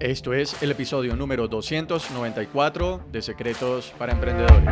Esto es el episodio número 294 de Secretos para Emprendedores.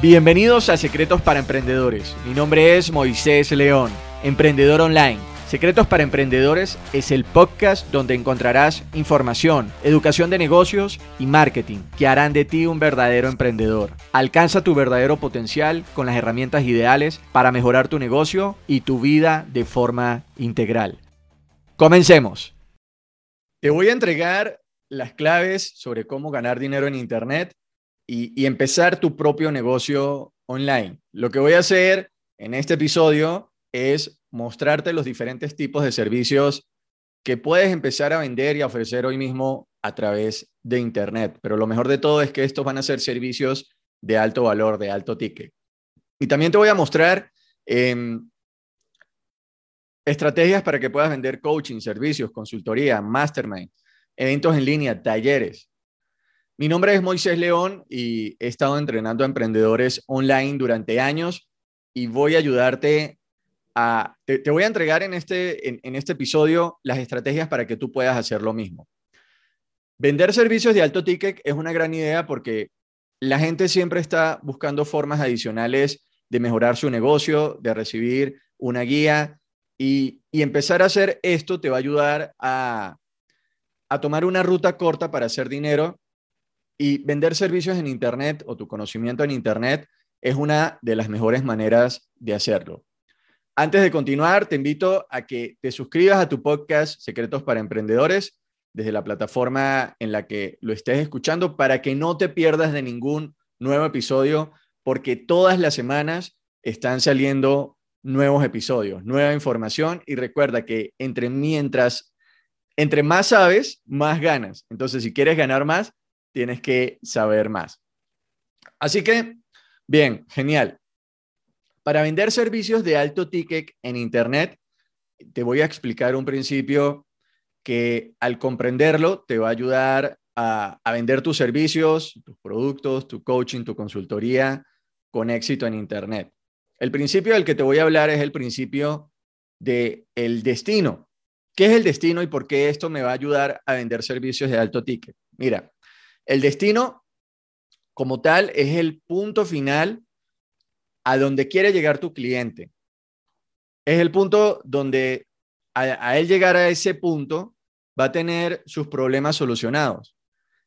Bienvenidos a Secretos para Emprendedores. Mi nombre es Moisés León, emprendedor online Secretos para Emprendedores es el podcast donde encontrarás información, educación de negocios y marketing que harán de ti un verdadero emprendedor. Alcanza tu verdadero potencial con las herramientas ideales para mejorar tu negocio y tu vida de forma integral. Comencemos. Te voy a entregar las claves sobre cómo ganar dinero en Internet y, y empezar tu propio negocio online. Lo que voy a hacer en este episodio es mostrarte los diferentes tipos de servicios que puedes empezar a vender y a ofrecer hoy mismo a través de Internet. Pero lo mejor de todo es que estos van a ser servicios de alto valor, de alto ticket. Y también te voy a mostrar em, estrategias para que puedas vender coaching, servicios, consultoría, mastermind, eventos en línea, talleres. Mi nombre es Moisés León y he estado entrenando a emprendedores online durante años y voy a ayudarte te, voy a entregar en este, en, este episodio las estrategias para que tú puedas hacer lo mismo. Vender servicios de alto ticket es una gran idea porque la gente siempre está buscando formas adicionales de mejorar su negocio, de recibir una guía y, empezar a hacer esto te va a ayudar a, a tomar una ruta corta para hacer dinero y vender servicios en Internet o tu conocimiento en Internet es una de las mejores maneras de hacerlo. Antes de continuar, te invito a que te suscribas a tu podcast Secretos para Emprendedores desde la plataforma en la que lo estés escuchando para que no te pierdas de ningún nuevo episodio, porque todas las semanas están saliendo nuevos episodios, nueva información y recuerda que entre mientras entre más sabes, más ganas. Entonces, si quieres ganar más, tienes que saber más. Así que, bien, genial. Para vender servicios de alto ticket en Internet, te voy a explicar un principio que al comprenderlo te va a ayudar a, vender tus servicios, tus productos, tu coaching, tu consultoría con éxito en Internet. El principio del que te voy a hablar es el principio del el destino. ¿Qué es el destino y por qué esto me va a ayudar a vender servicios de alto ticket? Mira, el destino como tal es el punto final a donde quiere llegar tu cliente. Es el punto donde a, él llegar a ese punto va a tener sus problemas solucionados.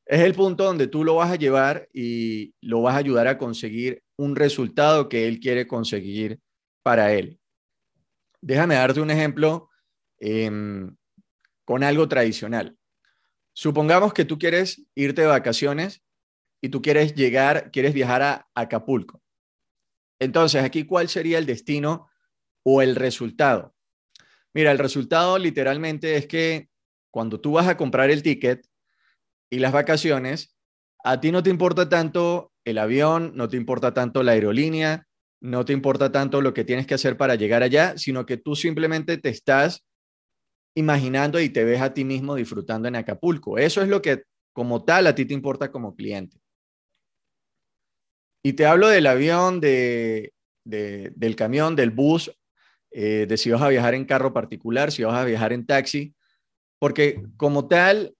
Es el punto donde tú lo vas a llevar y lo vas a ayudar a conseguir un resultado que él quiere conseguir para él. Déjame darte un ejemplo em, con algo tradicional. Supongamos que tú quieres irte de vacaciones y tú quieres llegar, quieres viajar a Acapulco. Entonces, aquí, ¿cuál sería el destino o el resultado? Mira, el resultado literalmente es que cuando tú vas a comprar el ticket y las vacaciones, a ti no te importa tanto el avión, no te importa tanto la aerolínea, no te importa tanto lo que tienes que hacer para llegar allá, sino que tú simplemente te estás imaginando y te ves a ti mismo disfrutando en Acapulco. Eso es lo que como tal a ti te importa como cliente. Y te hablo del avión, de, del camión, del bus, eh, de si vas a viajar en carro particular, si vas a viajar en taxi, porque como tal,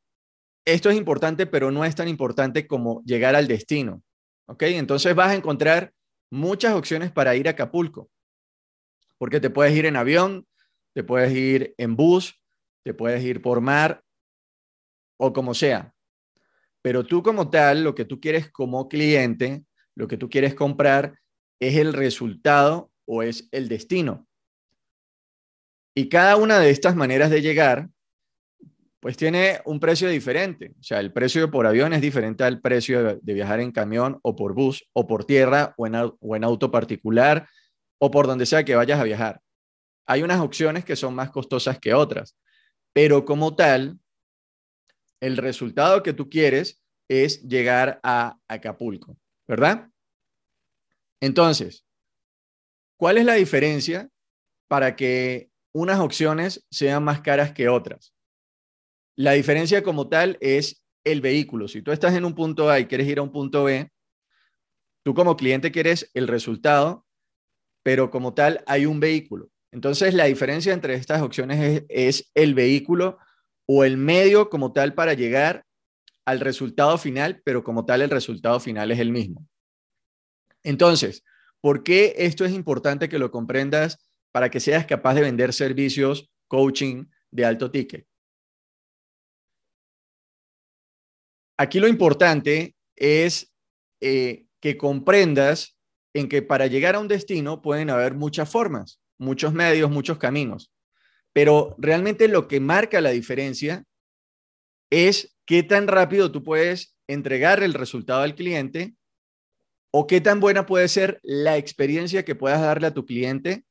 esto es importante, pero no es tan importante como llegar al destino. ¿Ok? Entonces vas a encontrar muchas opciones para ir a Acapulco, porque te puedes ir en avión, te puedes ir en bus, te puedes ir por mar o como sea. Pero tú como tal, lo que tú quieres como cliente lo que tú quieres comprar es el resultado o es el destino. Y cada una de estas maneras de llegar, pues tiene un precio diferente. O sea, el precio por avión es diferente al precio de, viajar en camión o por bus o por tierra o en, o en auto particular o por donde sea que vayas a viajar. Hay unas opciones que son más costosas que otras, pero como tal, el resultado que tú quieres es llegar a Acapulco. ¿Verdad? Entonces, ¿cuál es la diferencia para que unas opciones sean más caras que otras? La diferencia como tal es el vehículo. Si tú estás en un punto A y quieres ir a un punto B, Tú como cliente quieres el resultado, pero como tal hay un vehículo. Entonces, la diferencia entre estas opciones es, el vehículo o el medio como tal para llegar al resultado final, pero como tal el resultado final es el mismo. Entonces, ¿por qué esto es importante que lo comprendas para que seas capaz de vender servicios, coaching de alto ticket? Aquí lo importante es eh, que comprendas en que para llegar a un destino pueden haber muchas formas, muchos medios, muchos caminos, pero realmente lo que marca la diferencia es qué tan rápido tú puedes entregar el resultado al cliente o qué tan buena puede ser la experiencia que puedas darle a tu cliente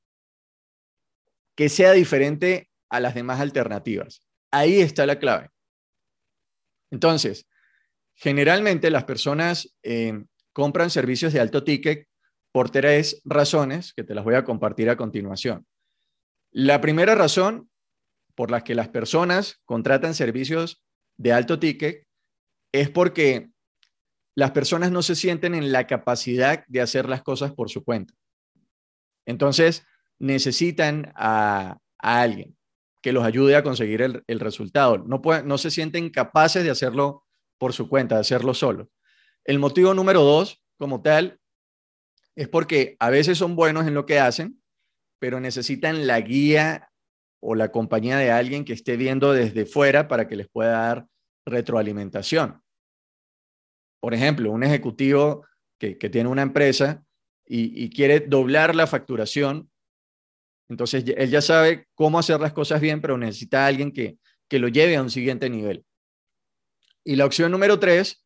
que sea diferente a las demás alternativas. Ahí está la clave. Entonces, Generalmente las personas eh, compran servicios de alto ticket por tres razones que te las voy a compartir a continuación. La primera razón por la que las personas contratan servicios de alto ticket es porque las personas no se sienten en la capacidad de hacer las cosas por su cuenta. Entonces, necesitan a, alguien que los ayude a conseguir el, resultado. No, no se sienten capaces de hacerlo por su cuenta, de hacerlo solo. El motivo número dos, como tal, es porque a veces son buenos en lo que hacen, pero necesitan la guía o la compañía de alguien que esté viendo desde fuera para que les pueda dar retroalimentación. Por ejemplo, un ejecutivo que, tiene una empresa y, quiere doblar la facturación, entonces él ya sabe cómo hacer las cosas bien, pero necesita a alguien que, que lo lleve a un siguiente nivel. Y la opción número tres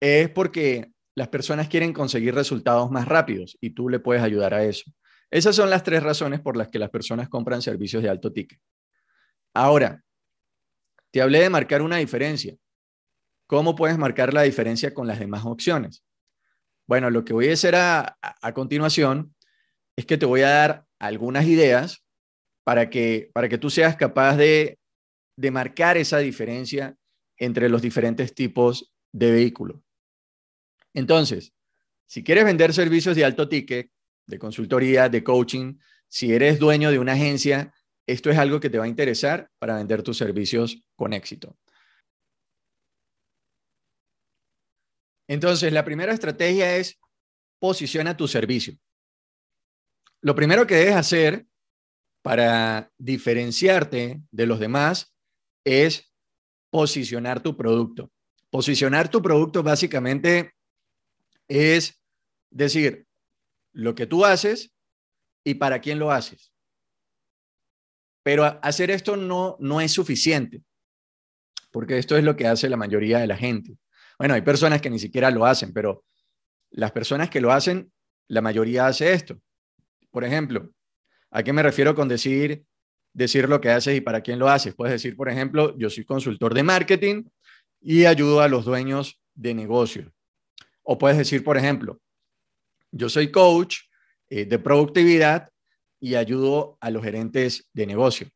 es porque las personas quieren conseguir resultados más rápidos y tú le puedes ayudar a eso. Esas son las tres razones por las que las personas compran servicios de alto ticket. Ahora, te hablé de marcar una diferencia. ¿Cómo puedes marcar la diferencia con las demás opciones? Bueno, lo que voy a hacer a, continuación es que te voy a dar algunas ideas para que, para que tú seas capaz de, de marcar esa diferencia entre los diferentes tipos de vehículos. Entonces, si quieres vender servicios de alto ticket, de consultoría, de coaching, si eres dueño de una agencia, esto es algo que te va a interesar para vender tus servicios con éxito. Entonces, la primera estrategia es posiciona tu servicio. Lo primero que debes hacer para diferenciarte de los demás es posicionar tu producto. Posicionar tu producto básicamente es decir lo que tú haces y para quién lo haces. Pero hacer esto no, no es suficiente, porque esto es lo que hace la mayoría de la gente. Bueno, hay personas que ni siquiera lo hacen, pero las personas que lo hacen, la mayoría hace esto. Por ejemplo, ¿a qué me refiero con decir decir lo que haces y para quién lo haces. Puedes decir, por ejemplo, yo soy consultor de marketing y ayudo a los dueños de negocio. O puedes decir, por ejemplo, yo soy coach eh, de productividad y ayudo a los gerentes de negocio.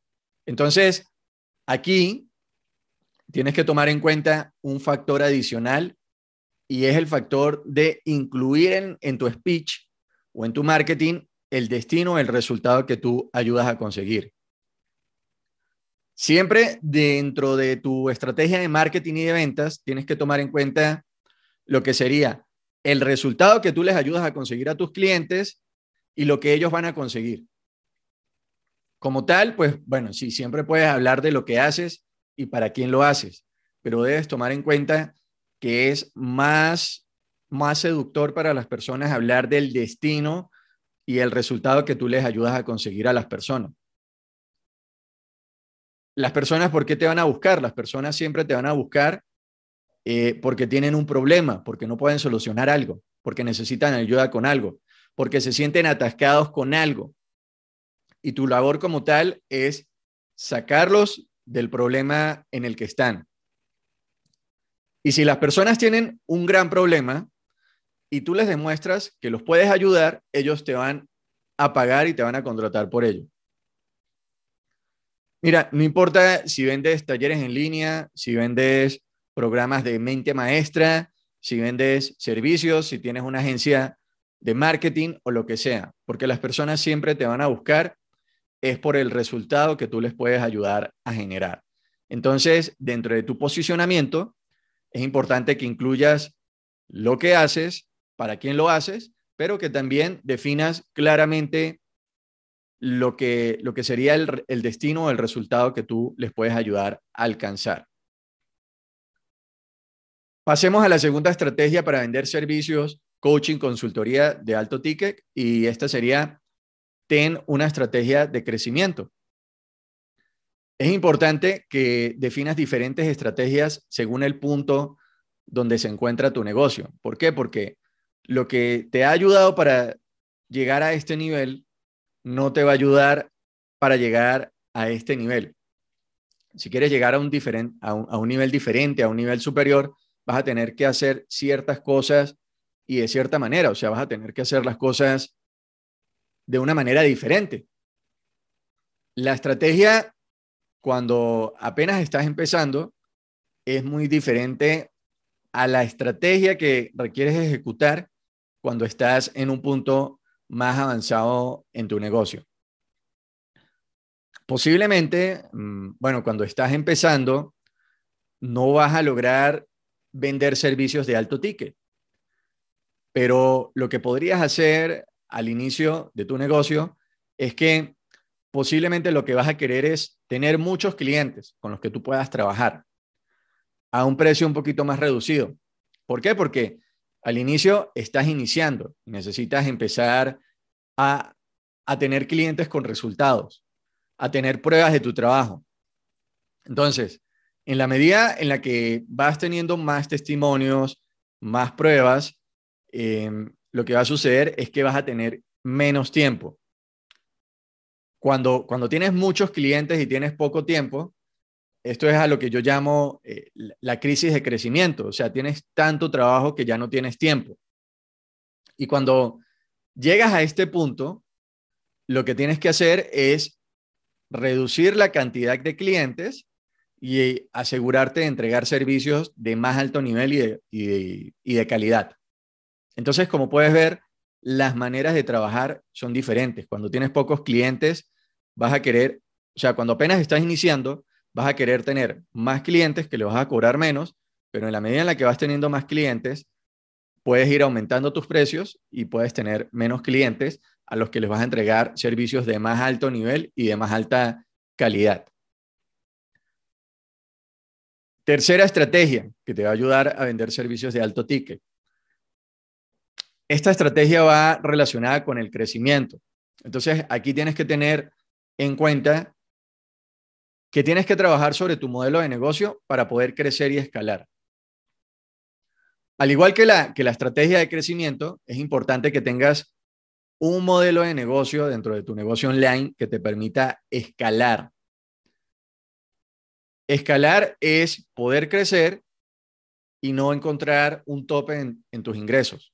Entonces, aquí tienes que tomar en cuenta un factor adicional y es el factor de incluir en, en tu speech o en tu marketing el destino, el resultado que tú ayudas a conseguir. Siempre dentro de tu estrategia de marketing y de ventas, tienes que tomar en cuenta lo que sería el resultado que tú les ayudas a conseguir a tus clientes y lo que ellos van a conseguir. Como tal, pues bueno, sí, siempre puedes hablar de lo que haces y para quién lo haces, pero debes tomar en cuenta que es más, más seductor para las personas hablar del destino y el resultado que tú les ayudas a conseguir a las personas las personas, ¿por qué te van a buscar? Las personas siempre te van a buscar eh, porque tienen un problema, porque no pueden solucionar algo, porque necesitan ayuda con algo, porque se sienten atascados con algo. Y tu labor como tal es sacarlos del problema en el que están. Y si las personas tienen un gran problema y tú les demuestras que los puedes ayudar, ellos te van a pagar y te van a contratar por ello. Mira, no importa si vendes talleres en línea, si vendes programas de mente maestra, si vendes servicios, si tienes una agencia de marketing o lo que sea, porque las personas siempre te van a buscar es por el resultado que tú les puedes ayudar a generar. Entonces, dentro de tu posicionamiento, es importante que incluyas lo que haces, para quién lo haces, pero que también definas claramente lo que, lo que sería el, el destino o el resultado que tú les puedes ayudar a alcanzar. Pasemos a la segunda estrategia para vender servicios, coaching, consultoría de alto ticket y esta sería ten una estrategia de crecimiento. Es importante que definas diferentes estrategias según el punto donde se encuentra tu negocio. ¿Por qué? Porque lo que te ha ayudado para llegar a este nivel no te va a ayudar para llegar a este nivel. Si quieres llegar a un, a un nivel diferente, a un nivel superior, vas a tener que hacer ciertas cosas y de cierta manera, o sea, vas a tener que hacer las cosas de una manera diferente. La estrategia, cuando apenas estás empezando, es muy diferente a la estrategia que requieres ejecutar cuando estás en un punto más avanzado en tu negocio. Posiblemente, mm, bueno, cuando estás empezando, no vas a lograr vender servicios de alto ticket. Pero lo que podrías hacer al inicio de tu negocio es que posiblemente lo que vas a querer es tener muchos clientes con los que tú puedas trabajar a un precio un poquito más reducido. ¿Por qué? Porque al inicio estás iniciando necesitas empezar a, a tener clientes con resultados, a tener pruebas de tu trabajo. Entonces, en la medida en la que vas teniendo más testimonios, más pruebas, em, lo que va a suceder es que vas a tener menos tiempo. Cuando, cuando tienes muchos clientes y tienes poco tiempo, esto es a lo que yo llamo eh, la crisis de crecimiento, o sea, tienes tanto trabajo que ya no tienes tiempo. Y cuando llegas a este punto, lo que tienes que hacer es reducir la cantidad de clientes y asegurarte de entregar servicios de más alto nivel y de, calidad. Entonces, como puedes ver, las maneras de trabajar son diferentes. Cuando tienes pocos clientes, vas a querer, o sea, cuando apenas estás iniciando, vas a querer tener más clientes que le vas a cobrar menos, pero en la medida en la que vas teniendo más clientes, puedes ir aumentando tus precios y puedes tener menos clientes a los que les vas a entregar servicios de más alto nivel y de más alta calidad. Tercera estrategia que te va a ayudar a vender servicios de alto ticket. Esta estrategia va relacionada con el crecimiento. Entonces, aquí tienes que tener en cuenta que tienes que trabajar sobre tu modelo de negocio para poder crecer y escalar. Al igual que la, que la estrategia de crecimiento, es importante que tengas un modelo de negocio dentro de tu negocio online que te permita escalar Escalar es poder crecer y no encontrar un tope en, tus ingresos.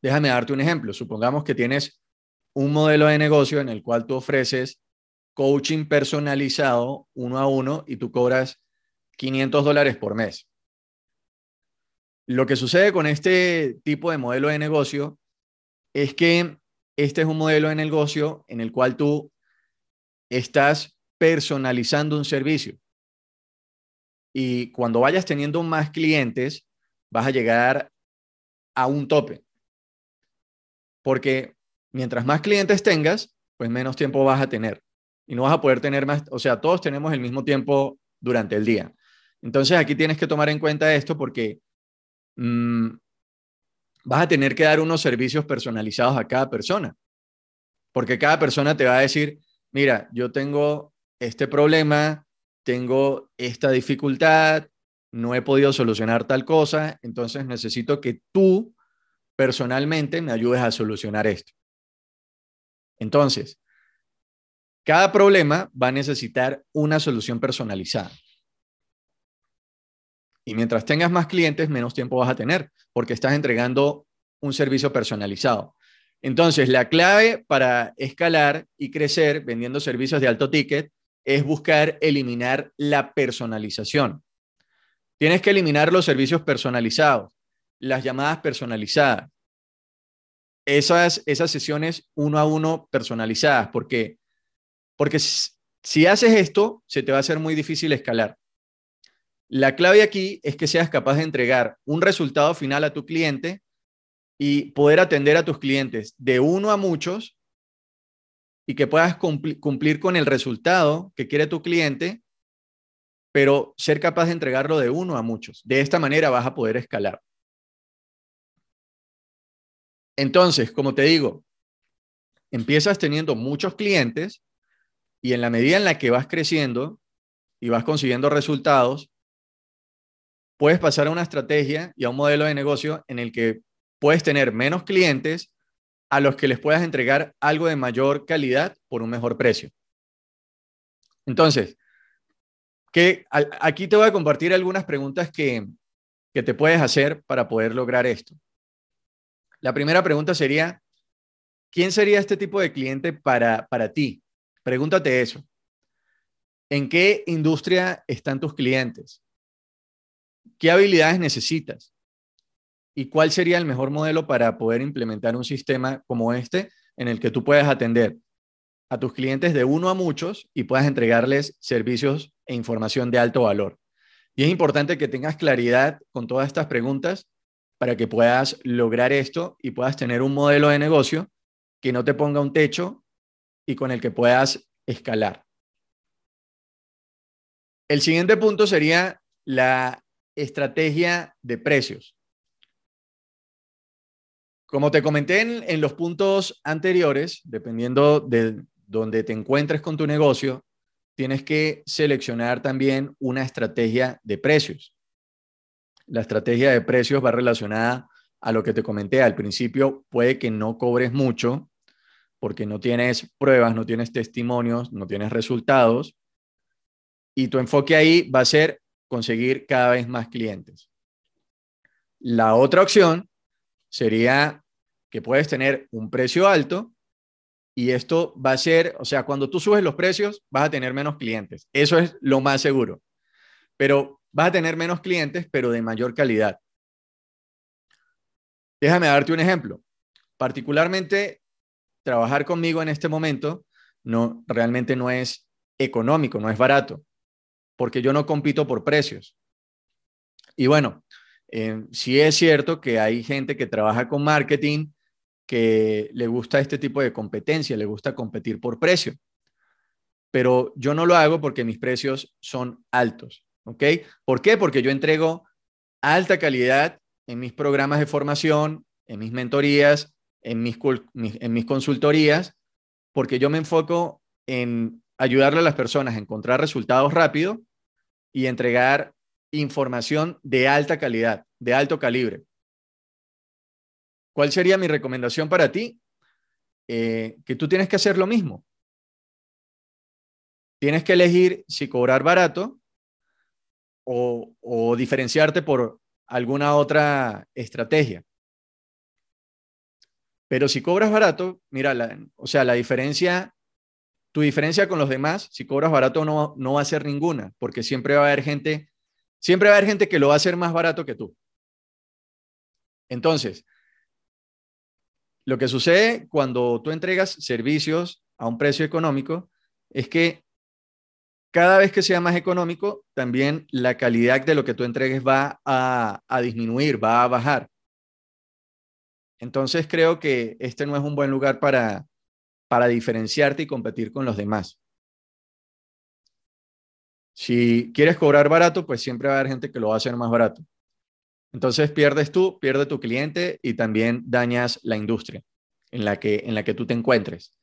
Déjame darte un ejemplo. Supongamos que tienes un modelo de negocio en el cual tú ofreces coaching personalizado uno a uno y tú cobras 500 dólares por mes. Lo que sucede con este tipo de modelo de negocio es que este es un modelo de negocio en el cual tú estás personalizando un servicio. Y cuando vayas teniendo más clientes, vas a llegar a un tope. Porque mientras más clientes tengas, pues menos tiempo vas a tener. Y no vas a poder tener más, o sea, todos tenemos el mismo tiempo durante el día. Entonces aquí tienes que tomar en cuenta esto porque mm, vas a tener que dar unos servicios personalizados a cada persona. Porque cada persona te va a decir, mira, yo tengo este problema, tengo esta dificultad, no he podido solucionar tal cosa, entonces necesito que tú personalmente me ayudes a solucionar esto. Entonces, cada problema va a necesitar una solución personalizada. Y mientras tengas más clientes, menos tiempo vas a tener, porque estás entregando un servicio personalizado. Entonces, la clave para escalar y crecer vendiendo servicios de alto ticket es buscar eliminar la personalización. Tienes que eliminar los servicios personalizados. las llamadas personalizadas. Esas, esas sesiones uno a uno personalizadas, porque, porque si haces esto, se te va a hacer muy difícil escalar. La clave aquí es que seas capaz de entregar un resultado final a tu cliente y poder atender a tus clientes de uno a muchos y que puedas cumplir con el resultado que quiere tu cliente, pero ser capaz de entregarlo de uno a muchos. De esta manera vas a poder escalar. Entonces, como te digo, empiezas teniendo muchos clientes y en la medida en la que vas creciendo y vas consiguiendo resultados, puedes pasar a una estrategia y a un modelo de negocio en el que puedes tener menos clientes a los que les puedas entregar algo de mayor calidad por un mejor precio. Entonces, que, aquí te voy a compartir algunas preguntas que, que te puedes hacer para poder lograr esto. La primera pregunta sería, ¿quién sería este tipo de cliente para, para ti? Pregúntate eso. ¿En qué industria están tus clientes? ¿Qué habilidades necesitas? ¿Y cuál sería el mejor modelo para poder implementar un sistema como este en el que tú puedas atender a tus clientes de uno a muchos y puedas entregarles servicios e información de alto valor? Y es importante que tengas claridad con todas estas preguntas para que puedas lograr esto y puedas tener un modelo de negocio que no te ponga un techo y con el que puedas escalar. El siguiente punto sería la estrategia de precios. Como te comenté en, los puntos anteriores, dependiendo de donde te encuentres con tu negocio, tienes que seleccionar también una estrategia de precios. La estrategia de precios va relacionada a lo que te comenté al principio. Puede que no cobres mucho porque no tienes pruebas, no tienes testimonios, no tienes resultados. Y tu enfoque ahí va a ser conseguir cada vez más clientes. La otra opción sería que puedes tener un precio alto y esto va a ser, o sea, cuando tú subes los precios vas a tener menos clientes. Eso es lo más seguro. Pero vas a tener menos clientes, pero de mayor calidad. Déjame darte un ejemplo. Particularmente, trabajar conmigo en este momento no realmente no es económico, no es barato porque yo no compito por precios. Y bueno, eh, sí es cierto que hay gente que trabaja con marketing que le gusta este tipo de competencia, le gusta competir por precio. Pero yo no lo hago porque mis precios son altos, ¿ok? ¿Por qué? Porque yo entrego alta calidad en mis programas de formación, en mis mentorías, en mis, consultorías, porque yo me enfoco en ayudarle a las personas a encontrar resultados rápido y entregar información de alta calidad, de alto calibre. ¿Cuál sería mi recomendación para ti? Eh, que tú tienes que hacer lo mismo. Tienes que elegir si cobrar barato o, diferenciarte por alguna otra estrategia. Pero si cobras barato, mira, o sea, la diferencia tu diferencia con los demás, si cobras barato, no, no va a ser ninguna, porque siempre va a haber gente, siempre va a haber gente que lo va a hacer más barato que tú. Entonces, lo que sucede cuando tú entregas servicios a un precio económico es que cada vez que sea más económico, también la calidad de lo que tú entregues va a, disminuir, va a bajar. Entonces creo que este no es un buen lugar para, para diferenciarte y competir con los demás. Si quieres cobrar barato, pues siempre va a haber gente que lo va a hacer más barato. Entonces pierdes tú, pierde tu cliente y también dañas la industria en la que, en la que tú te encuentres.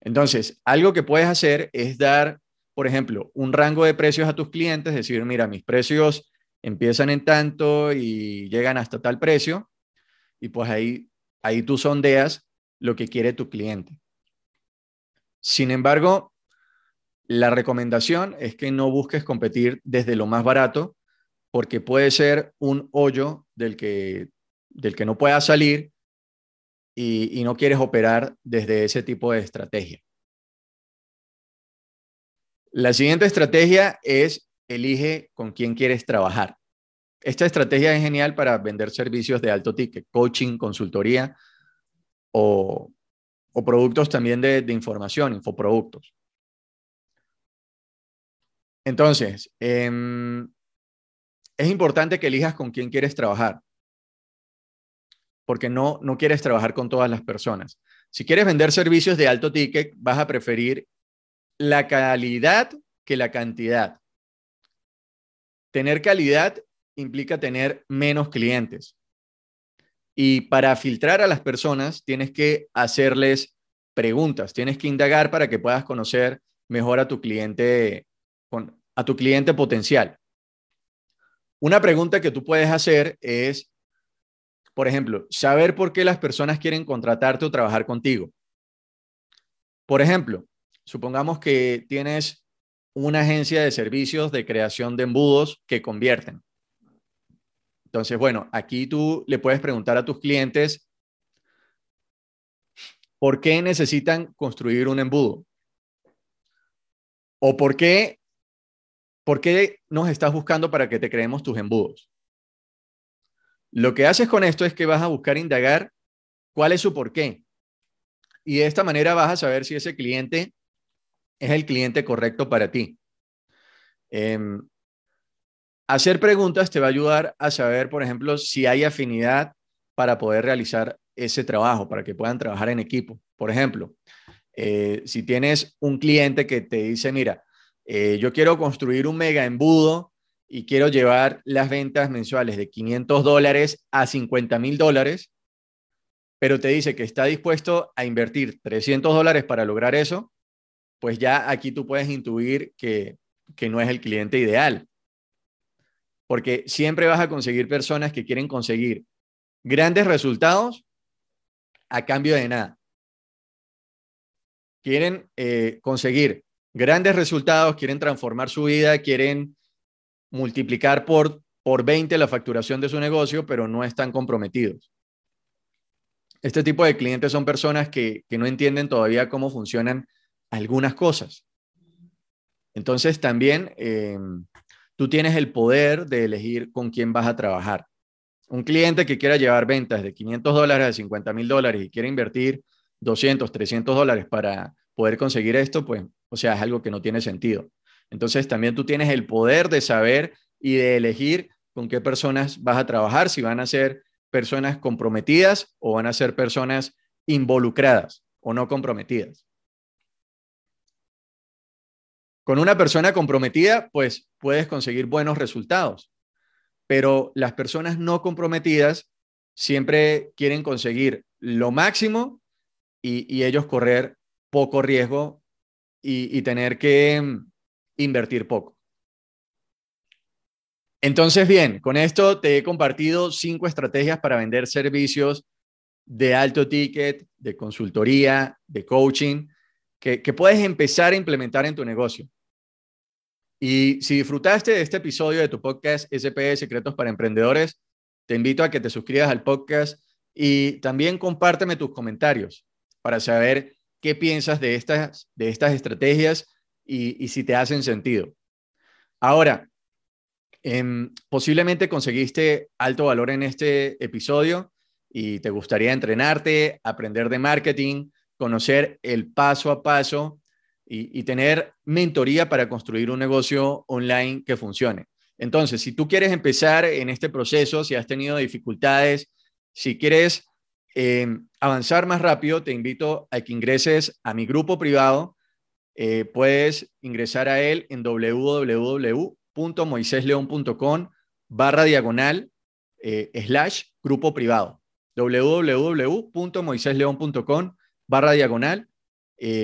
Entonces, algo que puedes hacer es dar, por ejemplo, un rango de precios a tus clientes, decir, mira, mis precios empiezan en tanto y llegan hasta tal precio, y pues ahí, ahí tú sondeas lo que quiere tu cliente. Sin embargo, la recomendación es que no busques competir desde lo más barato porque puede ser un hoyo del que, del que no puedas salir y, no quieres operar desde ese tipo de estrategia. La siguiente estrategia es elige con quién quieres trabajar. esta estrategia es genial para vender servicios de alto ticket, coaching, consultoría o, productos también de, información, infoproductos. Entonces, em, es importante que elijas con quién quieres trabajar, porque no, no quieres trabajar con todas las personas. Si quieres vender servicios de alto ticket, vas a preferir la calidad que la cantidad. Tener calidad implica tener menos clientes. Y para filtrar a las personas tienes que hacerles preguntas, tienes que indagar para que puedas conocer mejor a tu cliente, a tu cliente potencial. Una pregunta que tú puedes hacer es, por ejemplo, saber por qué las personas quieren contratarte o trabajar contigo. Por ejemplo, supongamos que tienes una agencia de servicios de creación de embudos que convierten. Entonces, bueno, aquí tú le puedes preguntar a tus clientes por qué necesitan construir un embudo. O por qué, por qué nos estás buscando para que te creemos tus embudos. Lo que haces con esto es que vas a buscar indagar cuál es su por qué. Y de esta manera vas a saber si ese cliente es el cliente correcto para ti. Em, Hacer preguntas te va a ayudar a saber, por ejemplo, si hay afinidad para poder realizar ese trabajo, para que puedan trabajar en equipo. Por ejemplo, eh, si tienes un cliente que te dice, mira, eh, yo quiero construir un mega embudo y quiero llevar las ventas mensuales de 500 dólares a 50 mil dólares, pero te dice que está dispuesto a invertir 300 dólares para lograr eso, pues ya aquí tú puedes intuir que, que no es el cliente ideal porque siempre vas a conseguir personas que quieren conseguir grandes resultados a cambio de nada. Quieren eh, conseguir grandes resultados, quieren transformar su vida, quieren multiplicar por, por 20 la facturación de su negocio, pero no están comprometidos. Este tipo de clientes son personas que, no entienden todavía cómo funcionan algunas cosas. Entonces también eh, tú tienes el poder de elegir con quién vas a trabajar. Un cliente que quiera llevar ventas de 500 dólares a 50 mil dólares y quiere invertir 200, 300 dólares para poder conseguir esto, pues, o sea, es algo que no tiene sentido. Entonces, también tú tienes el poder de saber y de elegir con qué personas vas a trabajar, si van a ser personas comprometidas o van a ser personas involucradas o no comprometidas. Con una persona comprometida, pues puedes conseguir buenos resultados, pero las personas no comprometidas siempre quieren conseguir lo máximo y, ellos correr poco riesgo y, tener que invertir poco. Entonces, bien, con esto te he compartido cinco estrategias para vender servicios de alto ticket, de consultoría, de coaching, que, puedes empezar a implementar en tu negocio. Y si disfrutaste de este episodio de tu podcast SP Secretos para Emprendedores, te invito a que te suscribas al podcast y también compárteme tus comentarios para saber qué piensas de estas, de estas estrategias y, si te hacen sentido. Ahora, em, posiblemente conseguiste alto valor en este episodio y te gustaría entrenarte, aprender de marketing, conocer el paso a paso y, tener mentoría para construir un negocio online que funcione. Entonces, si tú quieres empezar en este proceso, si has tenido dificultades, si quieres eh, avanzar más rápido, te invito a que ingreses a mi grupo privado. Eh, puedes ingresar a él en www.moisesleon.com barra diagonal eh, grupo privado. www.moisesleon.com barra diagonal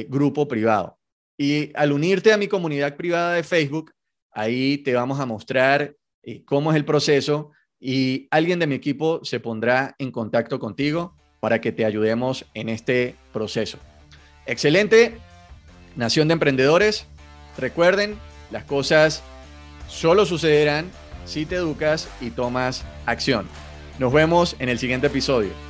grupo privado. Y al unirte a mi comunidad privada de Facebook, ahí te vamos a mostrar eh, cómo es el proceso y alguien de mi equipo se pondrá en contacto contigo para que te ayudemos en este proceso. Excelente, Nación de Emprendedores. Recuerden, las cosas solo sucederán si te educas y tomas acción. Nos vemos en el siguiente episodio.